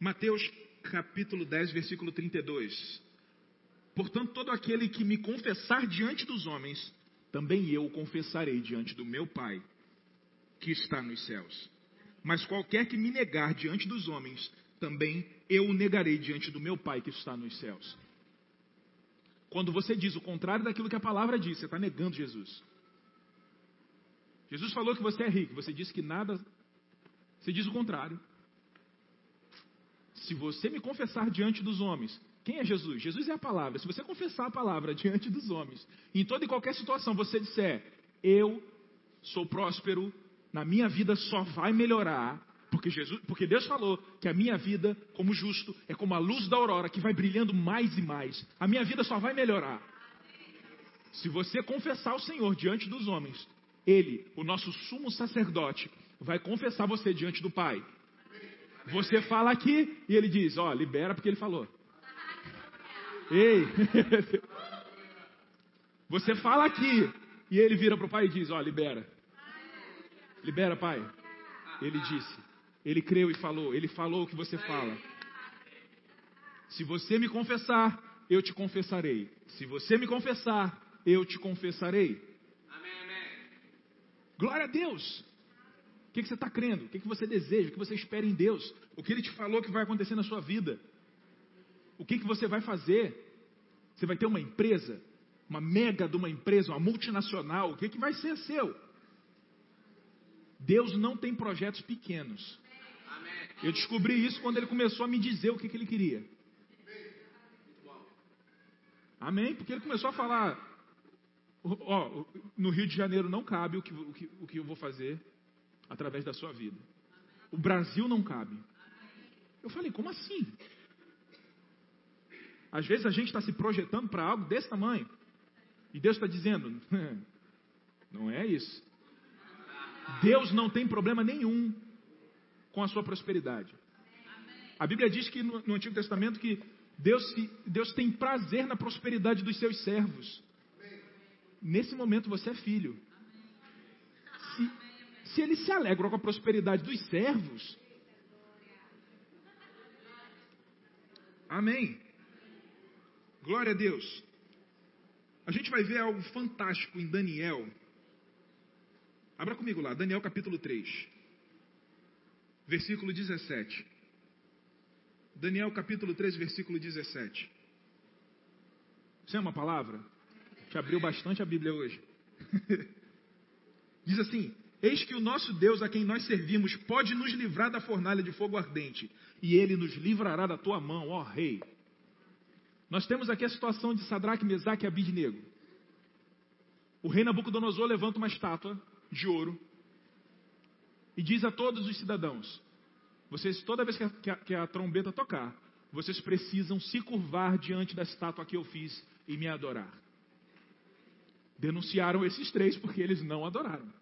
Mateus capítulo 10, versículo 32. Portanto, todo aquele que me confessar diante dos homens, também eu o confessarei diante do meu Pai, que está nos céus. Mas qualquer que me negar diante dos homens, também eu o negarei diante do meu Pai que está nos céus. Quando você diz o contrário daquilo que a palavra diz, você está negando Jesus. Jesus falou que você é rico, você disse que nada. Você diz o contrário. Se você me confessar diante dos homens, quem é Jesus? Jesus é a palavra. Se você confessar a palavra diante dos homens, em toda e qualquer situação você disser, eu sou próspero, na minha vida só vai melhorar, porque, Jesus, porque Deus falou que a minha vida, como justo, é como a luz da aurora que vai brilhando mais e mais. A minha vida só vai melhorar. Se você confessar o Senhor diante dos homens, Ele, o nosso sumo sacerdote, vai confessar você diante do Pai. Você fala aqui e ele diz: Ó, libera porque ele falou. Ei! Você fala aqui e ele vira para o pai e diz: Ó, libera. Libera, pai. Ele disse. Ele creu e falou. Ele falou o que você fala. Se você me confessar, eu te confessarei. Se você me confessar, eu te confessarei. Glória a Deus. O que, que você está crendo? O que, que você deseja? O que você espera em Deus? O que Ele te falou que vai acontecer na sua vida? O que, que você vai fazer? Você vai ter uma empresa? Uma mega de uma empresa, uma multinacional? O que, que vai ser seu? Deus não tem projetos pequenos. Eu descobri isso quando ele começou a me dizer o que, que ele queria. Amém? Porque ele começou a falar: ó, no Rio de Janeiro não cabe o que, o que, o que eu vou fazer através da sua vida. O Brasil não cabe. Eu falei, como assim? Às vezes a gente está se projetando para algo desse tamanho. E Deus está dizendo, não é isso. Deus não tem problema nenhum com a sua prosperidade. A Bíblia diz que no, Antigo Testamento que Deus, Deus tem prazer na prosperidade dos seus servos. Nesse momento você é filho. Se, ele se alegra com a prosperidade dos servos. Amém. Glória a Deus. A gente vai ver algo fantástico em Daniel. Abra comigo lá, Daniel capítulo 3, versículo 17. Daniel capítulo 3, versículo 17. Você é uma palavra? Te abriu bastante a Bíblia hoje. Diz assim: Eis que o nosso Deus, a quem nós servimos, pode nos livrar da fornalha de fogo ardente, e ele nos livrará da tua mão, ó rei. Nós temos aqui a situação de Sadraque, Mesaque e Abidnego. O rei Nabucodonosor levanta uma estátua de ouro e diz a todos os cidadãos: vocês, toda vez que a, que a, que a trombeta tocar, vocês precisam se curvar diante da estátua que eu fiz e me adorar. Denunciaram esses três porque eles não adoraram.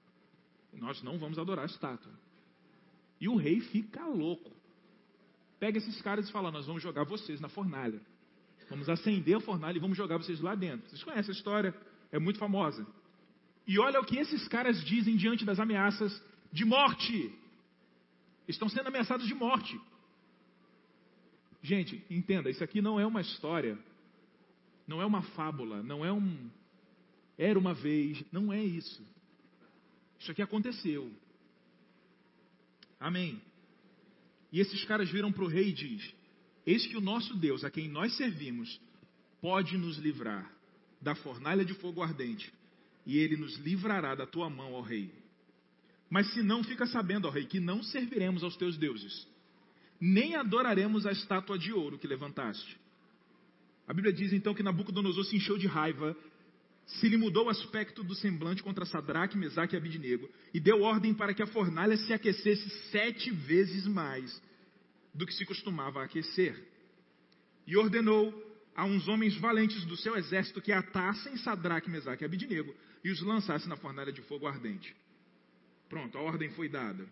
Nós não vamos adorar a estátua. E o rei fica louco. Pega esses caras e fala: Nós vamos jogar vocês na fornalha. Vamos acender a fornalha e vamos jogar vocês lá dentro. Vocês conhecem a história? É muito famosa. E olha o que esses caras dizem diante das ameaças de morte. Estão sendo ameaçados de morte. Gente, entenda, isso aqui não é uma história, não é uma fábula, não é um. Era uma vez, não é isso. Isso aqui aconteceu. Amém. E esses caras viram para o rei e diz: Eis que o nosso Deus, a quem nós servimos, pode nos livrar da fornalha de fogo ardente, e ele nos livrará da tua mão, ó rei. Mas se não, fica sabendo, ó rei, que não serviremos aos teus deuses, nem adoraremos a estátua de ouro que levantaste. A Bíblia diz então que Nabucodonosor se encheu de raiva se lhe mudou o aspecto do semblante contra Sadraque, Mesaque e Abidnego, e deu ordem para que a fornalha se aquecesse sete vezes mais do que se costumava aquecer. E ordenou a uns homens valentes do seu exército que atassem Sadraque, Mesaque e Abidnego e os lançassem na fornalha de fogo ardente. Pronto, a ordem foi dada.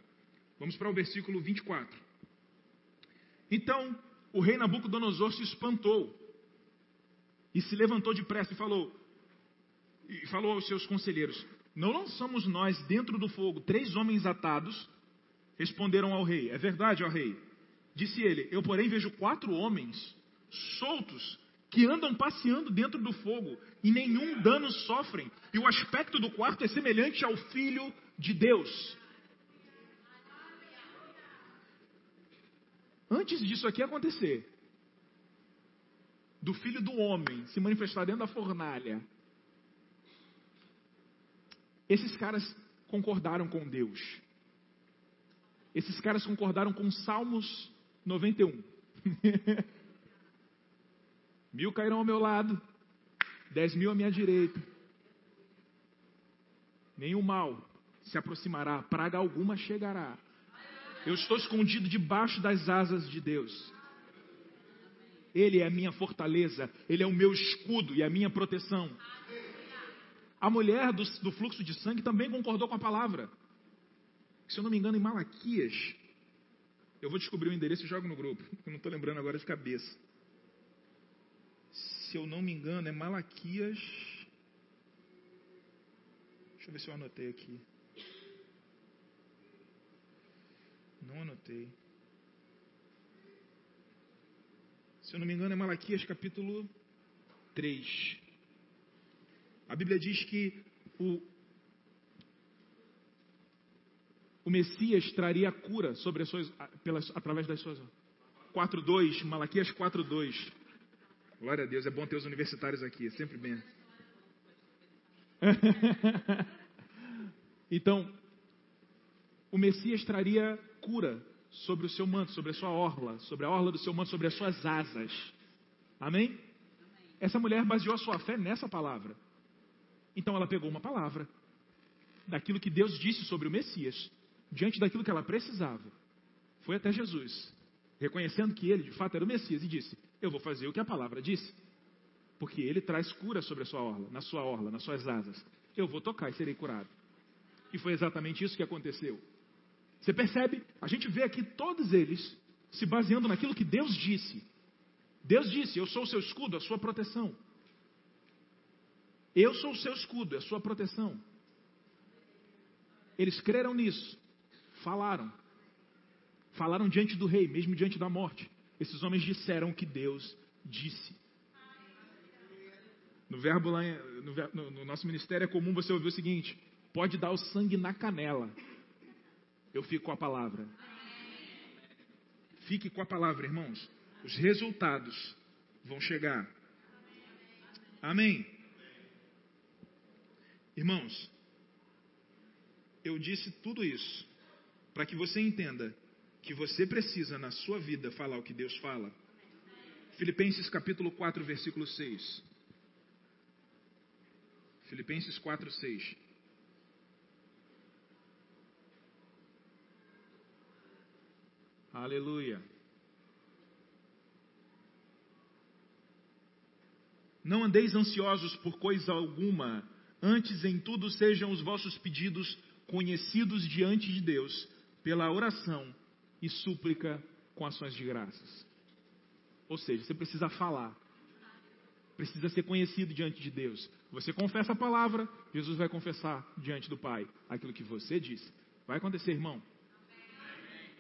Vamos para o versículo 24. Então o rei Nabucodonosor se espantou e se levantou depressa e falou: e falou aos seus conselheiros: Não lançamos nós dentro do fogo três homens atados? Responderam ao rei: É verdade, ó rei. Disse ele: Eu, porém, vejo quatro homens soltos que andam passeando dentro do fogo e nenhum dano sofrem. E o aspecto do quarto é semelhante ao filho de Deus. Antes disso aqui acontecer, do filho do homem se manifestar dentro da fornalha, esses caras concordaram com Deus. Esses caras concordaram com Salmos 91. mil cairão ao meu lado, dez mil à minha direita. Nenhum mal se aproximará, praga alguma chegará. Eu estou escondido debaixo das asas de Deus. Ele é a minha fortaleza, Ele é o meu escudo e a minha proteção. A mulher do, do fluxo de sangue também concordou com a palavra. Se eu não me engano, em Malaquias, eu vou descobrir o endereço e jogo no grupo. Eu não estou lembrando agora de cabeça. Se eu não me engano, é Malaquias. Deixa eu ver se eu anotei aqui. Não anotei. Se eu não me engano, é Malaquias capítulo 3. A Bíblia diz que o, o Messias traria cura sobre as suas, pelas, através das suas. 4.2, Malaquias 4.2. Glória a Deus, é bom ter os universitários aqui, é sempre bem. então, o Messias traria cura sobre o seu manto, sobre a sua orla, sobre a orla do seu manto, sobre as suas asas. Amém? Essa mulher baseou a sua fé nessa palavra. Então ela pegou uma palavra daquilo que Deus disse sobre o Messias, diante daquilo que ela precisava. Foi até Jesus, reconhecendo que ele de fato era o Messias, e disse: Eu vou fazer o que a palavra disse, porque ele traz cura sobre a sua orla, na sua orla, nas suas asas. Eu vou tocar e serei curado. E foi exatamente isso que aconteceu. Você percebe? A gente vê aqui todos eles se baseando naquilo que Deus disse. Deus disse: Eu sou o seu escudo, a sua proteção. Eu sou o seu escudo, a sua proteção. Eles creram nisso, falaram. Falaram diante do rei, mesmo diante da morte. Esses homens disseram o que Deus disse. No verbo lá, no, no nosso ministério é comum você ouvir o seguinte: pode dar o sangue na canela, eu fico com a palavra. Fique com a palavra, irmãos. Os resultados vão chegar. Amém. Irmãos, eu disse tudo isso para que você entenda que você precisa na sua vida falar o que Deus fala. Filipenses capítulo 4, versículo 6. Filipenses 4, 6. Aleluia. Não andeis ansiosos por coisa alguma, antes em tudo sejam os vossos pedidos conhecidos diante de Deus, pela oração e súplica com ações de graças. Ou seja, você precisa falar, precisa ser conhecido diante de Deus. Você confessa a palavra, Jesus vai confessar diante do Pai aquilo que você disse. Vai acontecer, irmão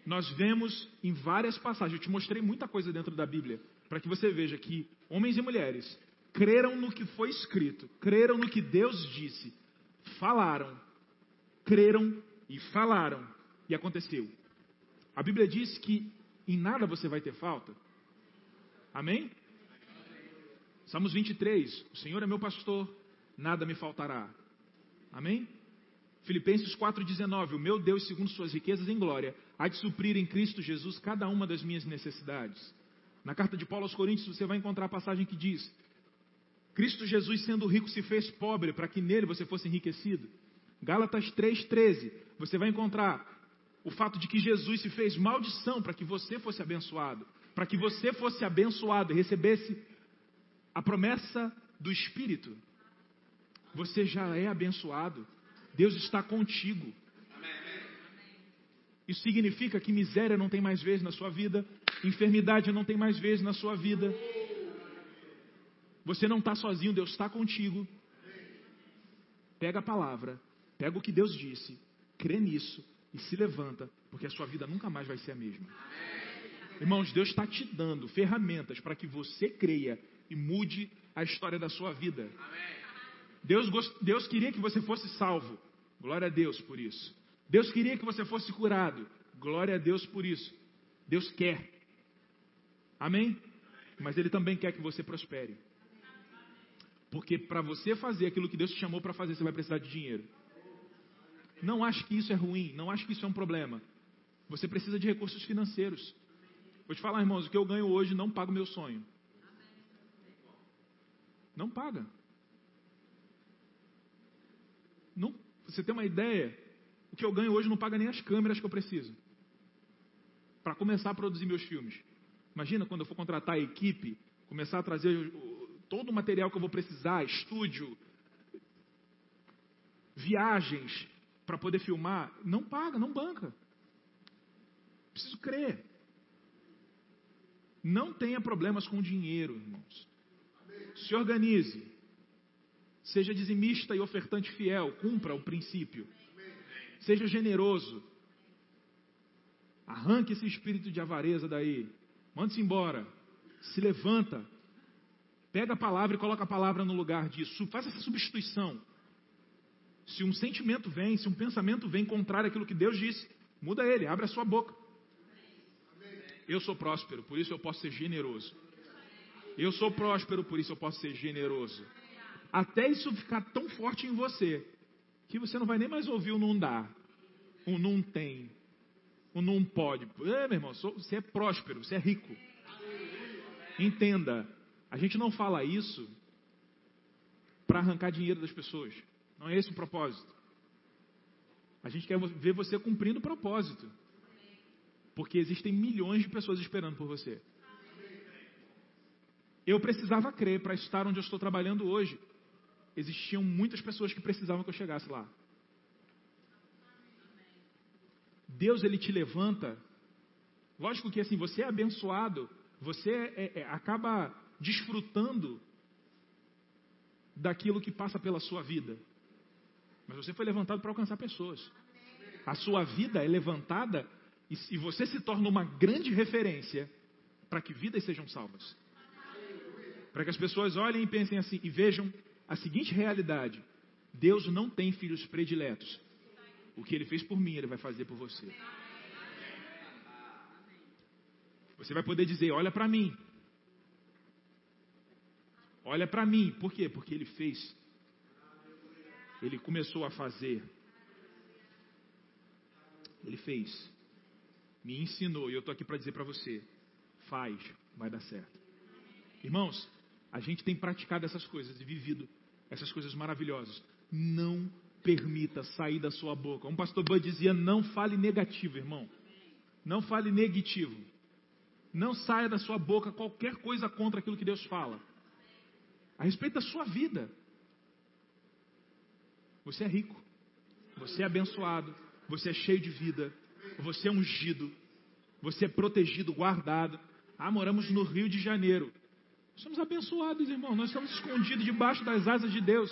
nós vemos em várias passagens, eu te mostrei muita coisa dentro da Bíblia, para que você veja que homens e mulheres creram no que foi escrito, creram no que Deus disse, falaram, creram e falaram, e aconteceu. A Bíblia diz que em nada você vai ter falta. Amém? Salmos 23: O Senhor é meu pastor, nada me faltará. Amém? Filipenses 4,19: O meu Deus, segundo suas riquezas em glória, há de suprir em Cristo Jesus cada uma das minhas necessidades. Na carta de Paulo aos Coríntios, você vai encontrar a passagem que diz: Cristo Jesus, sendo rico, se fez pobre para que nele você fosse enriquecido. Gálatas 3,13, você vai encontrar o fato de que Jesus se fez maldição para que você fosse abençoado, para que você fosse abençoado e recebesse a promessa do Espírito. Você já é abençoado. Deus está contigo. Isso significa que miséria não tem mais vez na sua vida, enfermidade não tem mais vez na sua vida. Você não está sozinho, Deus está contigo. Pega a palavra, pega o que Deus disse, crê nisso e se levanta, porque a sua vida nunca mais vai ser a mesma. Irmãos, Deus está te dando ferramentas para que você creia e mude a história da sua vida. Deus, Deus queria que você fosse salvo. Glória a Deus por isso. Deus queria que você fosse curado. Glória a Deus por isso. Deus quer. Amém? Mas Ele também quer que você prospere. Porque para você fazer aquilo que Deus te chamou para fazer, você vai precisar de dinheiro. Não acho que isso é ruim, não acho que isso é um problema. Você precisa de recursos financeiros. Vou te falar, irmãos, o que eu ganho hoje não paga o meu sonho. Não paga. Não, você tem uma ideia? O que eu ganho hoje não paga nem as câmeras que eu preciso para começar a produzir meus filmes. Imagina quando eu for contratar a equipe, começar a trazer todo o material que eu vou precisar, estúdio, viagens para poder filmar. Não paga, não banca. Preciso crer. Não tenha problemas com dinheiro, irmãos. Se organize. Seja dizimista e ofertante fiel. Cumpra o princípio. Seja generoso. Arranque esse espírito de avareza daí. Mande-se embora. Se levanta. Pega a palavra e coloca a palavra no lugar disso. Faça essa substituição. Se um sentimento vem, se um pensamento vem contrário àquilo que Deus disse, muda ele, abre a sua boca. Eu sou próspero, por isso eu posso ser generoso. Eu sou próspero, por isso eu posso ser generoso. Até isso ficar tão forte em você, que você não vai nem mais ouvir o não dá, o não tem, o não pode. É, meu irmão, você é próspero, você é rico. Entenda, a gente não fala isso para arrancar dinheiro das pessoas. Não é esse o propósito. A gente quer ver você cumprindo o propósito. Porque existem milhões de pessoas esperando por você. Eu precisava crer para estar onde eu estou trabalhando hoje. Existiam muitas pessoas que precisavam que eu chegasse lá. Deus ele te levanta. Lógico que assim você é abençoado, você é, é, acaba desfrutando daquilo que passa pela sua vida. Mas você foi levantado para alcançar pessoas. A sua vida é levantada e, você se torna uma grande referência para que vidas sejam salvas. Para que as pessoas olhem e pensem assim e vejam a seguinte realidade: Deus não tem filhos prediletos. O que ele fez por mim, ele vai fazer por você. Você vai poder dizer: Olha para mim. Olha para mim. Por quê? Porque ele fez. Ele começou a fazer. Ele fez me ensinou, e eu estou aqui para dizer para você: faz, vai dar certo. Irmãos, a gente tem praticado essas coisas e vivido essas coisas maravilhosas. Não permita sair da sua boca. Um pastor Bud dizia: não fale negativo, irmão. Não fale negativo. Não saia da sua boca qualquer coisa contra aquilo que Deus fala. A respeito da sua vida. Você é rico. Você é abençoado. Você é cheio de vida. Você é ungido. Você é protegido, guardado. Ah, moramos no Rio de Janeiro. Somos abençoados, irmão. Nós estamos escondidos debaixo das asas de Deus.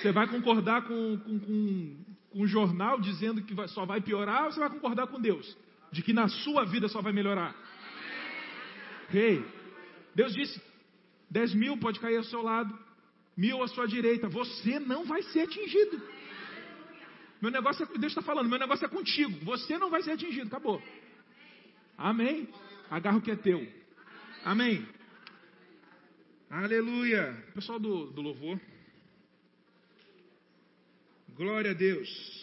Você vai concordar com, com, com, com um jornal dizendo que só vai piorar ou você vai concordar com Deus? De que na sua vida só vai melhorar? Rei, hey, Deus disse: 10 mil pode cair ao seu lado, mil à sua direita. Você não vai ser atingido. Meu negócio é, Deus está falando, meu negócio é contigo. Você não vai ser atingido, acabou. Amém. Agarra o que é teu. Amém. Aleluia. Pessoal do, do louvor. Glória a Deus.